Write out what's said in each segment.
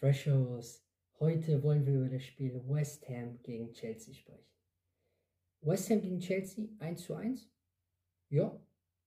Freshos. Heute wollen wir über das Spiel West Ham gegen Chelsea sprechen. West Ham gegen Chelsea 1 zu 1. Ja,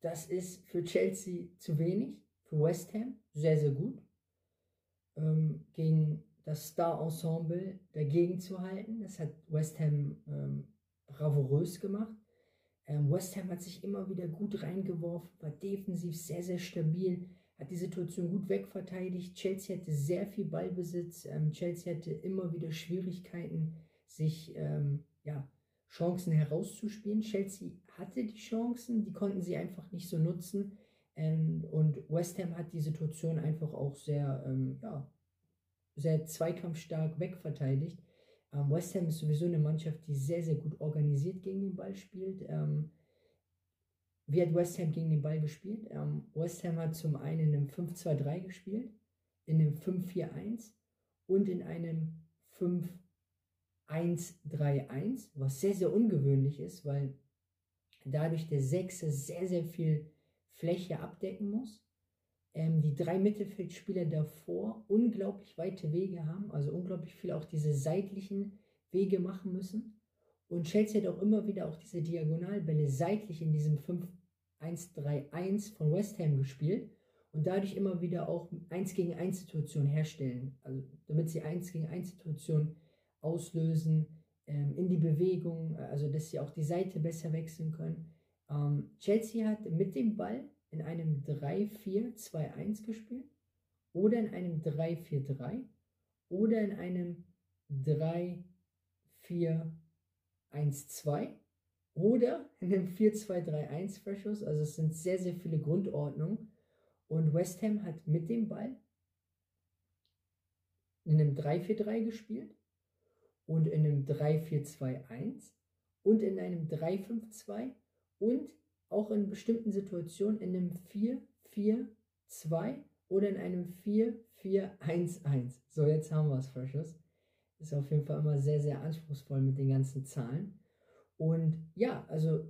das ist für Chelsea zu wenig. Für West Ham sehr, sehr gut. Ähm, gegen das Star-Ensemble dagegen zu halten. Das hat West Ham ähm, bravourös gemacht. Ähm, West Ham hat sich immer wieder gut reingeworfen, war defensiv sehr, sehr stabil, hat die Situation gut wegverteidigt. Chelsea hatte sehr viel Ballbesitz. Ähm, Chelsea hatte immer wieder Schwierigkeiten, sich ähm, ja, Chancen herauszuspielen. Chelsea hatte die Chancen, die konnten sie einfach nicht so nutzen. Ähm, und West Ham hat die Situation einfach auch sehr, ähm, ja, sehr zweikampfstark wegverteidigt. Ähm, West Ham ist sowieso eine Mannschaft, die sehr, sehr gut organisiert gegen den Ball spielt. Ähm, wie hat West Ham gegen den Ball gespielt? Ähm, West Ham hat zum einen in einem 5-2-3 gespielt, in einem 5-4-1 und in einem 5-1-3-1, was sehr, sehr ungewöhnlich ist, weil dadurch der Sechser sehr, sehr viel Fläche abdecken muss ähm, die drei Mittelfeldspieler davor unglaublich weite Wege haben, also unglaublich viel auch diese seitlichen Wege machen müssen. Und Chelsea hat auch immer wieder auch diese Diagonalbälle seitlich in diesem 5-1-3-1 von West Ham gespielt und dadurch immer wieder auch 1 gegen 1 Situationen herstellen, also damit sie 1 gegen 1 Situationen auslösen, ähm, in die Bewegung, also dass sie auch die Seite besser wechseln können. Ähm, Chelsea hat mit dem Ball in einem 3-4-2-1 gespielt oder in einem 3-4-3 oder in einem 3-4-1-2 oder in einem 4-2-3-1 Verschuss. Also es sind sehr, sehr viele Grundordnungen. Und West Ham hat mit dem Ball in einem 3-4-3 gespielt und in einem 3-4-2-1 und in einem 3-5-2 und auch in bestimmten Situationen in einem 4-4-2 oder in einem 4-4-1-1. So, jetzt haben wir es, Freshes. Ist auf jeden Fall immer sehr, sehr anspruchsvoll mit den ganzen Zahlen. Und ja, also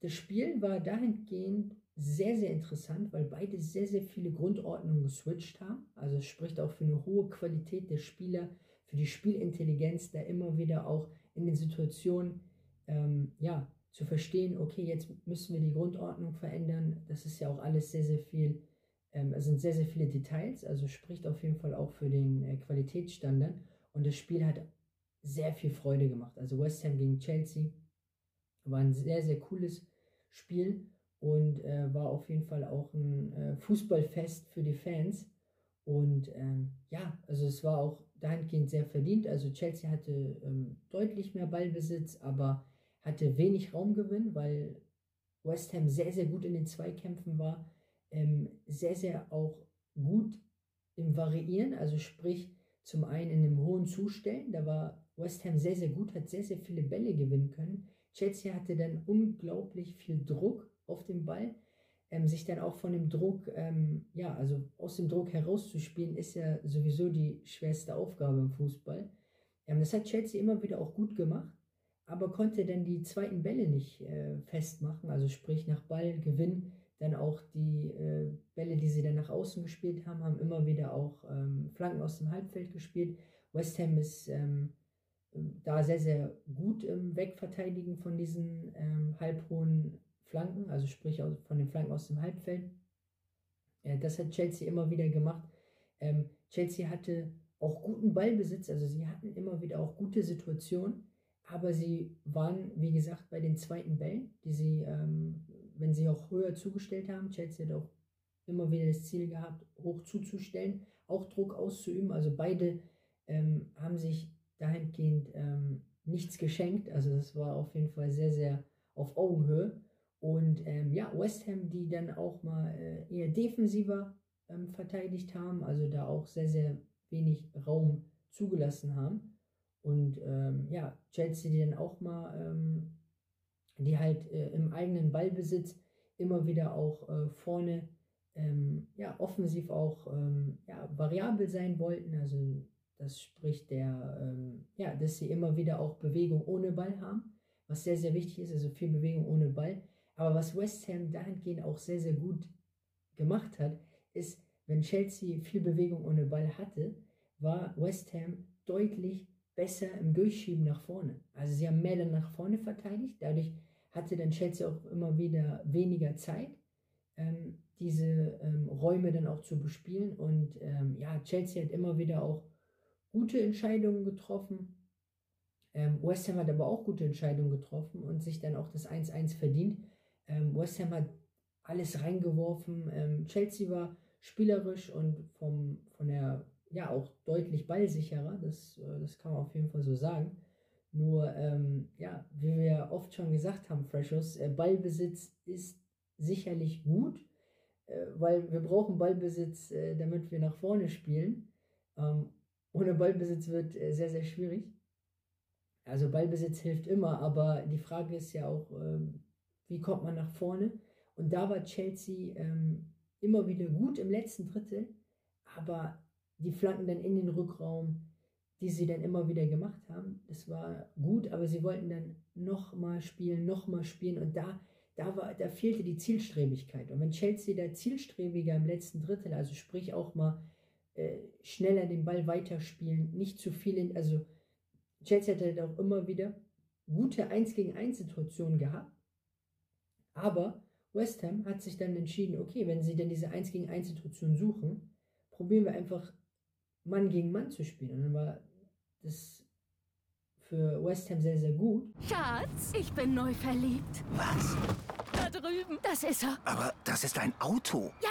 das Spiel war dahingehend sehr, sehr interessant, weil beide sehr, sehr viele Grundordnungen geswitcht haben. Also es spricht auch für eine hohe Qualität der Spieler, für die Spielintelligenz, da immer wieder auch in den Situationen ähm, ja, zu verstehen, okay, jetzt müssen wir die Grundordnung verändern. Das ist ja auch alles sehr, sehr viel, ähm, es sind sehr, sehr viele Details, also spricht auf jeden Fall auch für den äh, Qualitätsstandard. Und das Spiel hat sehr viel Freude gemacht. Also West Ham gegen Chelsea war ein sehr, sehr cooles Spiel und äh, war auf jeden Fall auch ein äh, Fußballfest für die Fans. Und ähm, ja, also es war auch dahingehend sehr verdient. Also Chelsea hatte ähm, deutlich mehr Ballbesitz, aber hatte wenig Raumgewinn, weil West Ham sehr, sehr gut in den Zweikämpfen war, ähm, sehr, sehr auch gut im Variieren, also sprich zum einen in einem hohen Zustellen, da war West Ham sehr, sehr gut, hat sehr, sehr viele Bälle gewinnen können. Chelsea hatte dann unglaublich viel Druck auf dem Ball, ähm, sich dann auch von dem Druck, ähm, ja, also aus dem Druck herauszuspielen, ist ja sowieso die schwerste Aufgabe im Fußball. Ähm, das hat Chelsea immer wieder auch gut gemacht aber konnte dann die zweiten Bälle nicht äh, festmachen, also sprich nach Ballgewinn dann auch die äh, Bälle, die sie dann nach außen gespielt haben, haben immer wieder auch ähm, Flanken aus dem Halbfeld gespielt. West Ham ist ähm, da sehr, sehr gut im Wegverteidigen von diesen ähm, halbhohen Flanken, also sprich von den Flanken aus dem Halbfeld. Äh, das hat Chelsea immer wieder gemacht. Ähm, Chelsea hatte auch guten Ballbesitz, also sie hatten immer wieder auch gute Situationen aber sie waren, wie gesagt, bei den zweiten Bällen, die sie, ähm, wenn sie auch höher zugestellt haben, Chelsea hat auch immer wieder das Ziel gehabt, hoch zuzustellen, auch Druck auszuüben. Also beide ähm, haben sich dahingehend ähm, nichts geschenkt. Also das war auf jeden Fall sehr, sehr auf Augenhöhe. Und ähm, ja, West Ham, die dann auch mal äh, eher defensiver ähm, verteidigt haben, also da auch sehr, sehr wenig Raum zugelassen haben. Und ähm, ja, Chelsea, die dann auch mal, ähm, die halt äh, im eigenen Ballbesitz immer wieder auch äh, vorne, ähm, ja, offensiv auch ähm, ja, variabel sein wollten. Also das spricht der, ähm, ja, dass sie immer wieder auch Bewegung ohne Ball haben, was sehr, sehr wichtig ist, also viel Bewegung ohne Ball. Aber was West Ham dahingehend auch sehr, sehr gut gemacht hat, ist, wenn Chelsea viel Bewegung ohne Ball hatte, war West Ham deutlich besser im Durchschieben nach vorne. Also sie haben mehr dann nach vorne verteidigt, dadurch hatte dann Chelsea auch immer wieder weniger Zeit, ähm, diese ähm, Räume dann auch zu bespielen. Und ähm, ja, Chelsea hat immer wieder auch gute Entscheidungen getroffen. Ähm, West Ham hat aber auch gute Entscheidungen getroffen und sich dann auch das 1-1 verdient. Ähm, West Ham hat alles reingeworfen. Ähm, Chelsea war spielerisch und vom, von der, ja, auch deutlich ballsicherer. Das, äh, das kann man auf jeden Fall so sagen. Nur, ähm, ja, wie wir oft schon gesagt haben, Freshos, äh, Ballbesitz ist sicherlich gut, äh, weil wir brauchen Ballbesitz, äh, damit wir nach vorne spielen. Ähm, ohne Ballbesitz wird äh, sehr, sehr schwierig. Also Ballbesitz hilft immer, aber die Frage ist ja auch, ähm, wie kommt man nach vorne? Und da war Chelsea ähm, immer wieder gut im letzten Drittel, aber die Flanken dann in den Rückraum, die sie dann immer wieder gemacht haben, das war gut, aber sie wollten dann nochmal spielen, nochmal spielen und da, da, war, da fehlte die Zielstrebigkeit. Und wenn Chelsea da zielstrebiger im letzten Drittel, also sprich auch mal äh, schneller den Ball weiterspielen, nicht zu viel in, also Chelsea hat halt auch immer wieder gute 1 gegen 1 Situationen gehabt, aber West Ham hat sich dann entschieden, okay, wenn sie denn diese 1 gegen 1 Situation suchen, probieren wir einfach Mann gegen Mann zu spielen. Und dann war das für West Ham sehr, sehr gut. Schatz, ich bin neu verliebt. Was? Da drüben. Das ist er. Aber das ist ein Auto. Ja,